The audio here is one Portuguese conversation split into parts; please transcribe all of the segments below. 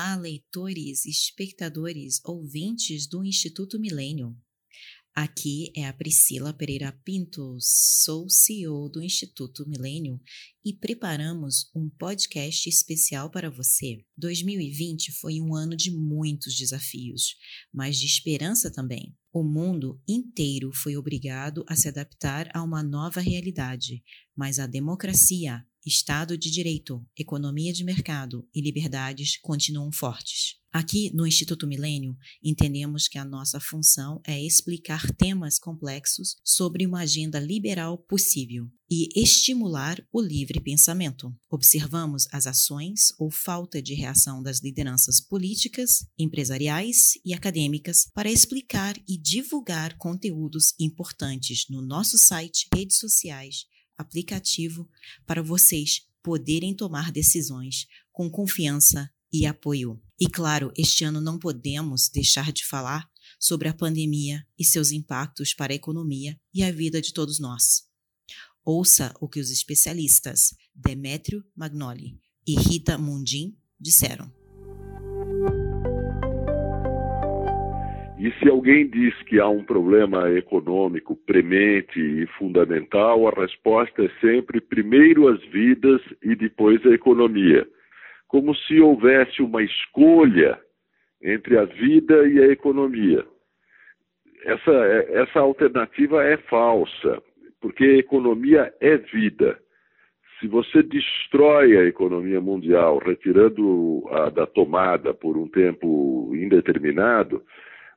Olá, leitores, espectadores, ouvintes do Instituto Milênio. Aqui é a Priscila Pereira Pinto, sou CEO do Instituto Milênio e preparamos um podcast especial para você. 2020 foi um ano de muitos desafios, mas de esperança também. O mundo inteiro foi obrigado a se adaptar a uma nova realidade, mas a democracia, Estado de Direito, economia de mercado e liberdades continuam fortes. Aqui no Instituto Milênio, entendemos que a nossa função é explicar temas complexos sobre uma agenda liberal possível e estimular o livre pensamento. Observamos as ações ou falta de reação das lideranças políticas, empresariais e acadêmicas para explicar e divulgar conteúdos importantes no nosso site, redes sociais aplicativo para vocês poderem tomar decisões com confiança e apoio. E claro, este ano não podemos deixar de falar sobre a pandemia e seus impactos para a economia e a vida de todos nós. Ouça o que os especialistas Demétrio Magnoli e Rita Mundim disseram. E se alguém diz que há um problema econômico premente e fundamental, a resposta é sempre primeiro as vidas e depois a economia. Como se houvesse uma escolha entre a vida e a economia. Essa, essa alternativa é falsa, porque a economia é vida. Se você destrói a economia mundial, retirando a da tomada por um tempo indeterminado,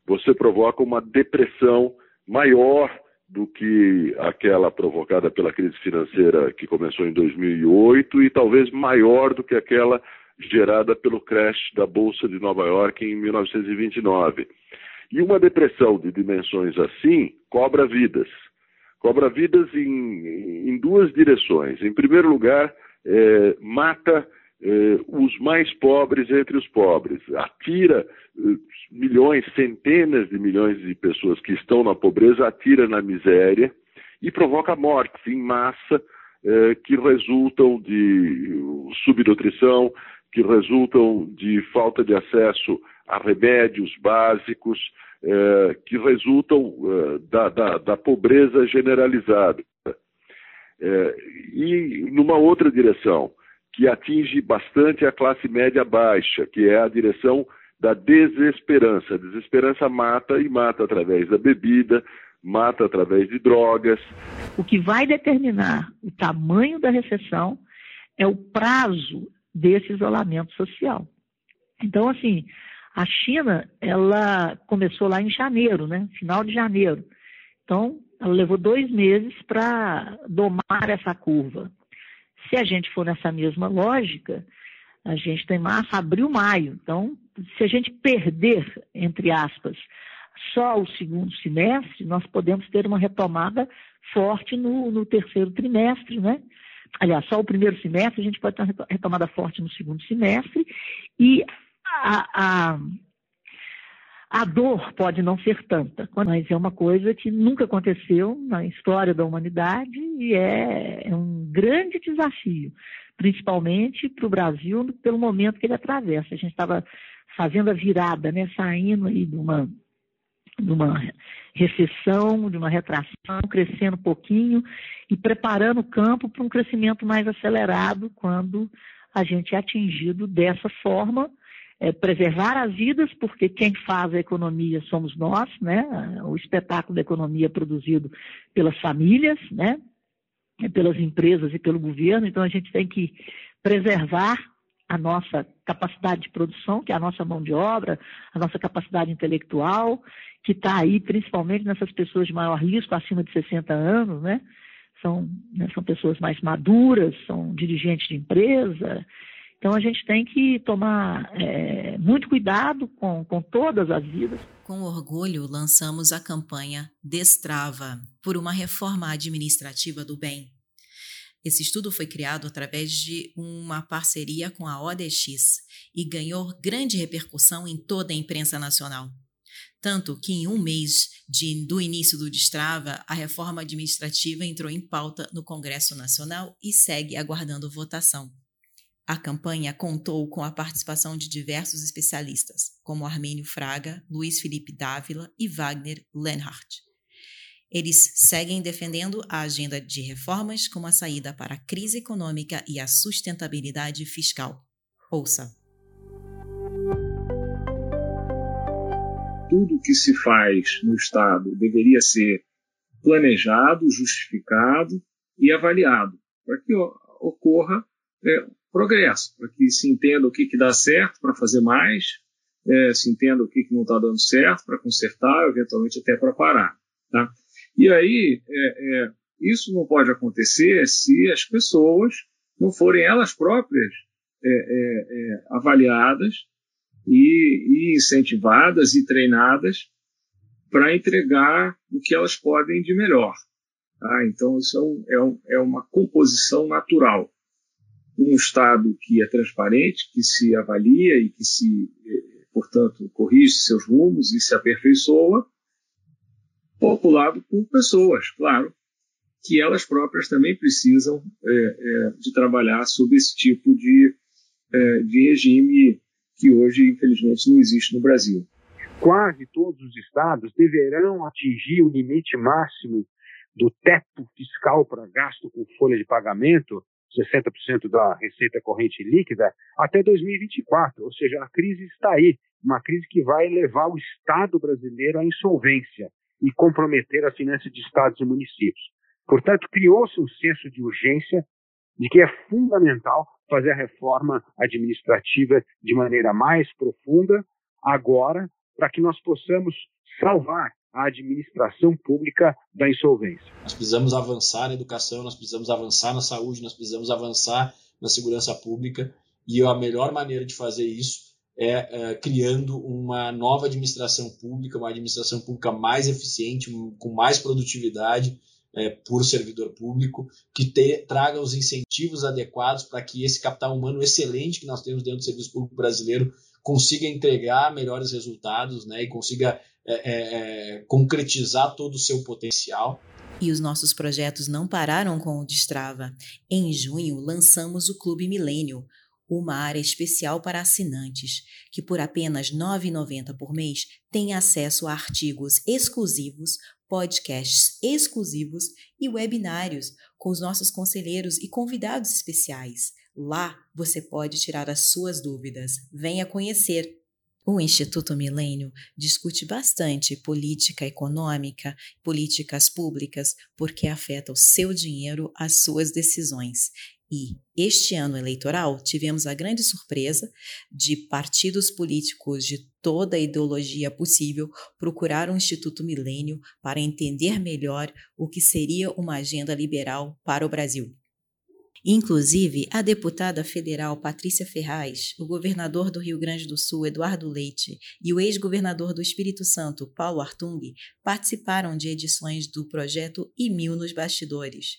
você provoca uma depressão maior do que aquela provocada pela crise financeira que começou em 2008 e talvez maior do que aquela gerada pelo crash da Bolsa de Nova York em 1929. E uma depressão de dimensões assim cobra vidas. Cobra vidas em, em duas direções. Em primeiro lugar, é, mata os mais pobres entre os pobres, atira milhões, centenas de milhões de pessoas que estão na pobreza, atira na miséria e provoca mortes em massa eh, que resultam de subnutrição, que resultam de falta de acesso a remédios básicos, eh, que resultam eh, da, da, da, pobreza generalizada. Eh, e numa outra direção, que atinge bastante a classe média baixa, que é a direção da desesperança. A desesperança mata e mata através da bebida, mata através de drogas. O que vai determinar o tamanho da recessão é o prazo desse isolamento social. Então, assim, a China, ela começou lá em janeiro, né? Final de janeiro. Então, ela levou dois meses para domar essa curva. Se a gente for nessa mesma lógica, a gente tem março, abril, maio. Então, se a gente perder, entre aspas, só o segundo semestre, nós podemos ter uma retomada forte no, no terceiro trimestre, né? Aliás, só o primeiro semestre, a gente pode ter uma retomada forte no segundo semestre, e a, a, a dor pode não ser tanta, mas é uma coisa que nunca aconteceu na história da humanidade e é, é um grande desafio principalmente para o Brasil, pelo momento que ele atravessa. A gente estava fazendo a virada, né, saindo aí de uma, de uma recessão, de uma retração, crescendo um pouquinho e preparando o campo para um crescimento mais acelerado quando a gente é atingido dessa forma. É, preservar as vidas, porque quem faz a economia somos nós, né? O espetáculo da economia é produzido pelas famílias, né? Pelas empresas e pelo governo, então a gente tem que preservar a nossa capacidade de produção, que é a nossa mão de obra, a nossa capacidade intelectual, que está aí principalmente nessas pessoas de maior risco, acima de 60 anos, né? São, né, são pessoas mais maduras, são dirigentes de empresa. Então a gente tem que tomar é, muito cuidado com, com todas as vidas. Com orgulho, lançamos a campanha Destrava por uma reforma administrativa do bem esse estudo foi criado através de uma parceria com a ODX e ganhou grande repercussão em toda a imprensa nacional. Tanto que, em um mês de, do início do Destrava, a reforma administrativa entrou em pauta no Congresso Nacional e segue aguardando votação. A campanha contou com a participação de diversos especialistas, como Armênio Fraga, Luiz Felipe Dávila e Wagner Lenhardt. Eles seguem defendendo a agenda de reformas como a saída para a crise econômica e a sustentabilidade fiscal. Ouça. Tudo que se faz no Estado deveria ser planejado, justificado e avaliado, para que ocorra é, progresso, para que se entenda o que, que dá certo para fazer mais, é, se entenda o que, que não está dando certo para consertar, eventualmente até para parar. Tá? E aí, é, é, isso não pode acontecer se as pessoas não forem elas próprias é, é, é, avaliadas e, e incentivadas e treinadas para entregar o que elas podem de melhor. Tá? Então, isso é, um, é, uma composição natural um Estado que é transparente, que se avalia e que se, eh, portanto, corrige seus rumos e se aperfeiçoa, populado por pessoas, claro, que elas próprias também precisam é, é, de trabalhar sob esse tipo de, é, de regime que hoje, infelizmente, não existe no Brasil. Quase todos os estados deverão atingir o limite máximo do teto fiscal para gasto com folha de pagamento 60% da receita corrente líquida até 2024, ou seja, a crise está aí, uma crise que vai levar o Estado brasileiro à insolvência e comprometer a finança de estados e municípios. Portanto, criou-se um senso de urgência de que é fundamental fazer a reforma administrativa de maneira mais profunda agora, para que nós possamos salvar a administração pública da insolvência. Nós precisamos avançar na educação, nós precisamos avançar na saúde, nós precisamos avançar na segurança pública e a melhor maneira de fazer isso é, é criando uma nova administração pública, uma administração pública mais eficiente, com mais produtividade é, por servidor público, que te, traga os incentivos adequados para que esse capital humano excelente que nós temos dentro do serviço público brasileiro consiga entregar melhores resultados né, e consiga é, é, concretizar todo o seu potencial. E os nossos projetos não pararam com o Destrava. Em junho, lançamos o Clube Milênio, uma área especial para assinantes, que por apenas R$ 9,90 por mês tem acesso a artigos exclusivos, podcasts exclusivos e webinários com os nossos conselheiros e convidados especiais. Lá você pode tirar as suas dúvidas. Venha conhecer. O Instituto Milênio discute bastante política econômica, políticas públicas, porque afeta o seu dinheiro, as suas decisões. E este ano eleitoral tivemos a grande surpresa de partidos políticos de toda a ideologia possível procurar o Instituto Milênio para entender melhor o que seria uma agenda liberal para o Brasil. Inclusive, a deputada federal Patrícia Ferraz, o governador do Rio Grande do Sul, Eduardo Leite, e o ex-governador do Espírito Santo, Paulo Artung, participaram de edições do projeto E Mil nos Bastidores.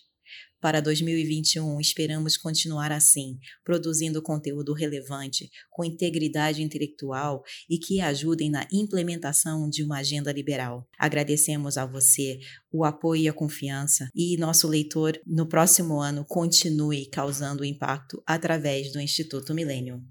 Para 2021, esperamos continuar assim, produzindo conteúdo relevante, com integridade intelectual e que ajudem na implementação de uma agenda liberal. Agradecemos a você o apoio e a confiança e nosso leitor no próximo ano continue causando impacto através do Instituto Milênio.